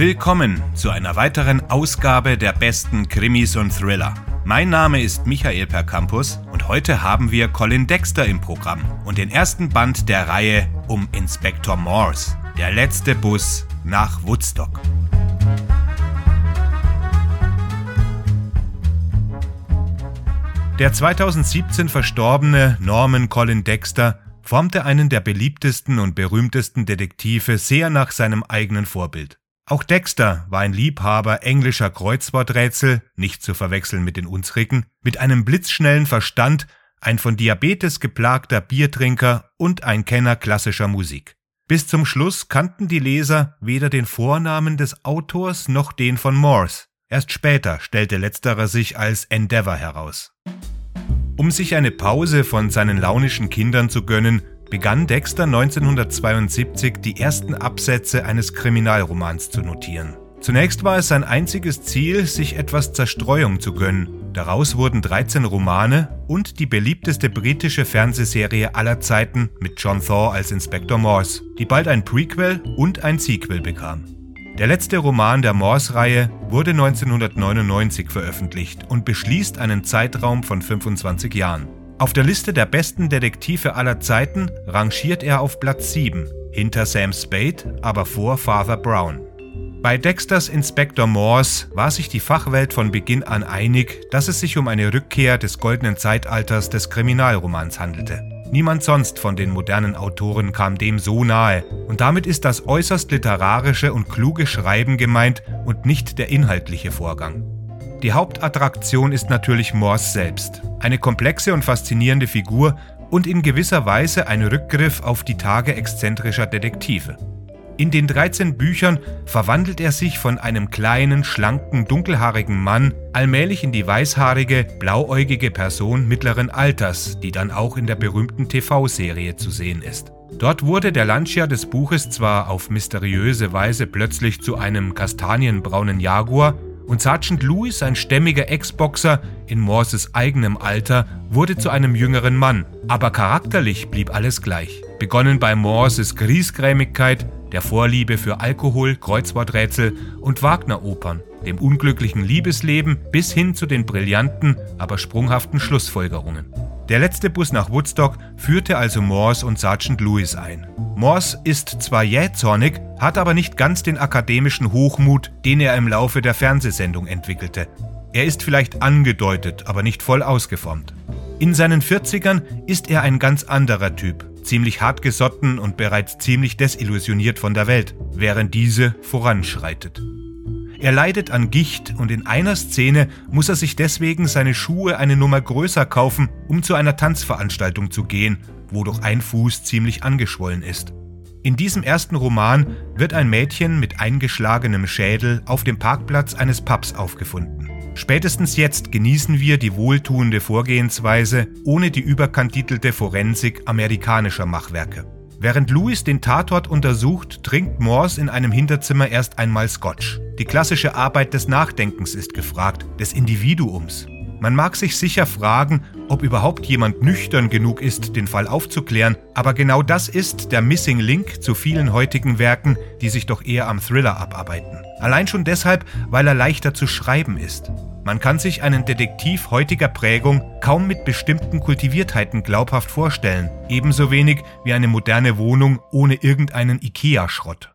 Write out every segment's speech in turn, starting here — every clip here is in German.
Willkommen zu einer weiteren Ausgabe der besten Krimis und Thriller. Mein Name ist Michael Percampus und heute haben wir Colin Dexter im Programm und den ersten Band der Reihe um Inspector Morse, der letzte Bus nach Woodstock. Der 2017 verstorbene Norman Colin Dexter formte einen der beliebtesten und berühmtesten Detektive sehr nach seinem eigenen Vorbild. Auch Dexter war ein Liebhaber englischer Kreuzworträtsel, nicht zu verwechseln mit den unsrigen, mit einem blitzschnellen Verstand, ein von Diabetes geplagter Biertrinker und ein Kenner klassischer Musik. Bis zum Schluss kannten die Leser weder den Vornamen des Autors noch den von Morse. Erst später stellte letzterer sich als Endeavour heraus. Um sich eine Pause von seinen launischen Kindern zu gönnen, begann Dexter 1972 die ersten Absätze eines Kriminalromans zu notieren. Zunächst war es sein einziges Ziel, sich etwas Zerstreuung zu gönnen. Daraus wurden 13 Romane und die beliebteste britische Fernsehserie aller Zeiten mit John Thaw als Inspector Morse, die bald ein Prequel und ein Sequel bekam. Der letzte Roman der Morse-Reihe wurde 1999 veröffentlicht und beschließt einen Zeitraum von 25 Jahren. Auf der Liste der besten Detektive aller Zeiten rangiert er auf Platz 7, hinter Sam Spade, aber vor Father Brown. Bei Dexters Inspector Morse war sich die Fachwelt von Beginn an einig, dass es sich um eine Rückkehr des goldenen Zeitalters des Kriminalromans handelte. Niemand sonst von den modernen Autoren kam dem so nahe, und damit ist das äußerst literarische und kluge Schreiben gemeint und nicht der inhaltliche Vorgang. Die Hauptattraktion ist natürlich Morse selbst, eine komplexe und faszinierende Figur und in gewisser Weise ein Rückgriff auf die Tage exzentrischer Detektive. In den 13 Büchern verwandelt er sich von einem kleinen, schlanken, dunkelhaarigen Mann allmählich in die weißhaarige, blauäugige Person mittleren Alters, die dann auch in der berühmten TV-Serie zu sehen ist. Dort wurde der Lancia des Buches zwar auf mysteriöse Weise plötzlich zu einem kastanienbraunen Jaguar, und Sergeant Lewis, ein stämmiger Ex-Boxer in Morses eigenem Alter, wurde zu einem jüngeren Mann, aber charakterlich blieb alles gleich. Begonnen bei Morses Griesgrämigkeit, der Vorliebe für Alkohol, Kreuzworträtsel und Wagner-Opern, dem unglücklichen Liebesleben bis hin zu den brillanten, aber sprunghaften Schlussfolgerungen. Der letzte Bus nach Woodstock führte also Morse und Sergeant Lewis ein. Morse ist zwar jähzornig, hat aber nicht ganz den akademischen Hochmut, den er im Laufe der Fernsehsendung entwickelte. Er ist vielleicht angedeutet, aber nicht voll ausgeformt. In seinen 40ern ist er ein ganz anderer Typ, ziemlich hartgesotten und bereits ziemlich desillusioniert von der Welt, während diese voranschreitet. Er leidet an Gicht und in einer Szene muss er sich deswegen seine Schuhe eine Nummer größer kaufen, um zu einer Tanzveranstaltung zu gehen, wodurch ein Fuß ziemlich angeschwollen ist. In diesem ersten Roman wird ein Mädchen mit eingeschlagenem Schädel auf dem Parkplatz eines Pubs aufgefunden. Spätestens jetzt genießen wir die wohltuende Vorgehensweise ohne die überkantitelte Forensik amerikanischer Machwerke. Während Louis den Tatort untersucht, trinkt Morse in einem Hinterzimmer erst einmal Scotch. Die klassische Arbeit des Nachdenkens ist gefragt, des Individuums. Man mag sich sicher fragen, ob überhaupt jemand nüchtern genug ist, den Fall aufzuklären, aber genau das ist der Missing Link zu vielen heutigen Werken, die sich doch eher am Thriller abarbeiten. Allein schon deshalb, weil er leichter zu schreiben ist. Man kann sich einen Detektiv heutiger Prägung kaum mit bestimmten Kultiviertheiten glaubhaft vorstellen, ebenso wenig wie eine moderne Wohnung ohne irgendeinen IKEA-Schrott.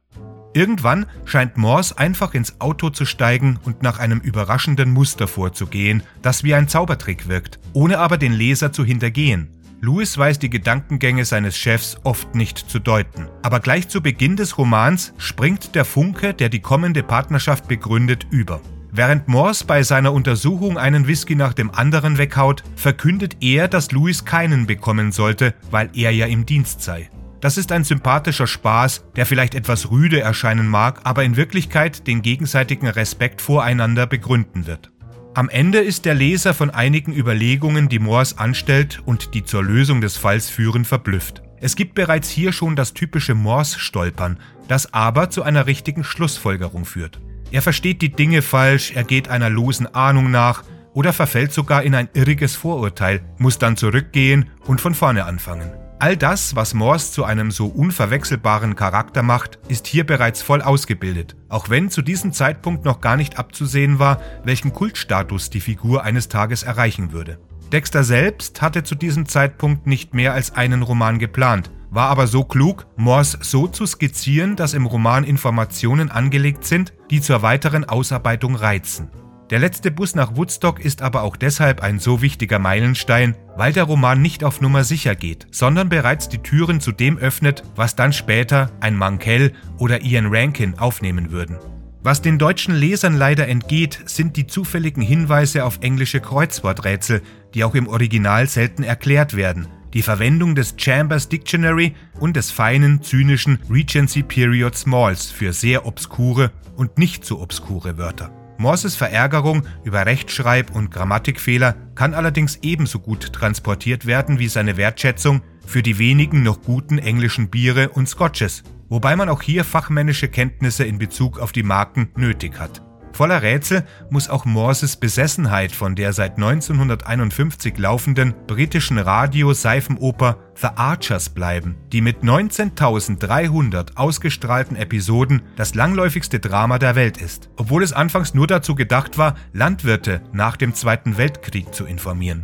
Irgendwann scheint Morse einfach ins Auto zu steigen und nach einem überraschenden Muster vorzugehen, das wie ein Zaubertrick wirkt, ohne aber den Leser zu hintergehen. Lewis weiß die Gedankengänge seines Chefs oft nicht zu deuten. Aber gleich zu Beginn des Romans springt der Funke, der die kommende Partnerschaft begründet, über. Während Morse bei seiner Untersuchung einen Whisky nach dem anderen weghaut, verkündet er, dass Louis keinen bekommen sollte, weil er ja im Dienst sei. Das ist ein sympathischer Spaß, der vielleicht etwas rüde erscheinen mag, aber in Wirklichkeit den gegenseitigen Respekt voreinander begründen wird. Am Ende ist der Leser von einigen Überlegungen, die Morse anstellt und die zur Lösung des Falls führen, verblüfft. Es gibt bereits hier schon das typische Morse-Stolpern, das aber zu einer richtigen Schlussfolgerung führt. Er versteht die Dinge falsch, er geht einer losen Ahnung nach oder verfällt sogar in ein irriges Vorurteil, muss dann zurückgehen und von vorne anfangen. All das, was Morse zu einem so unverwechselbaren Charakter macht, ist hier bereits voll ausgebildet, auch wenn zu diesem Zeitpunkt noch gar nicht abzusehen war, welchen Kultstatus die Figur eines Tages erreichen würde. Dexter selbst hatte zu diesem Zeitpunkt nicht mehr als einen Roman geplant, war aber so klug, Morse so zu skizzieren, dass im Roman Informationen angelegt sind, die zur weiteren Ausarbeitung reizen. Der letzte Bus nach Woodstock ist aber auch deshalb ein so wichtiger Meilenstein, weil der Roman nicht auf Nummer sicher geht, sondern bereits die Türen zu dem öffnet, was dann später ein Mankell oder Ian Rankin aufnehmen würden. Was den deutschen Lesern leider entgeht, sind die zufälligen Hinweise auf englische Kreuzworträtsel, die auch im Original selten erklärt werden, die Verwendung des Chambers Dictionary und des feinen, zynischen Regency Period Smalls für sehr obskure und nicht so obskure Wörter. Morses Verärgerung über Rechtschreib- und Grammatikfehler kann allerdings ebenso gut transportiert werden wie seine Wertschätzung für die wenigen noch guten englischen Biere und Scotches, wobei man auch hier fachmännische Kenntnisse in Bezug auf die Marken nötig hat. Voller Rätsel muss auch Morses Besessenheit von der seit 1951 laufenden britischen Radio-Seifenoper The Archers bleiben, die mit 19.300 ausgestrahlten Episoden das langläufigste Drama der Welt ist, obwohl es anfangs nur dazu gedacht war, Landwirte nach dem Zweiten Weltkrieg zu informieren.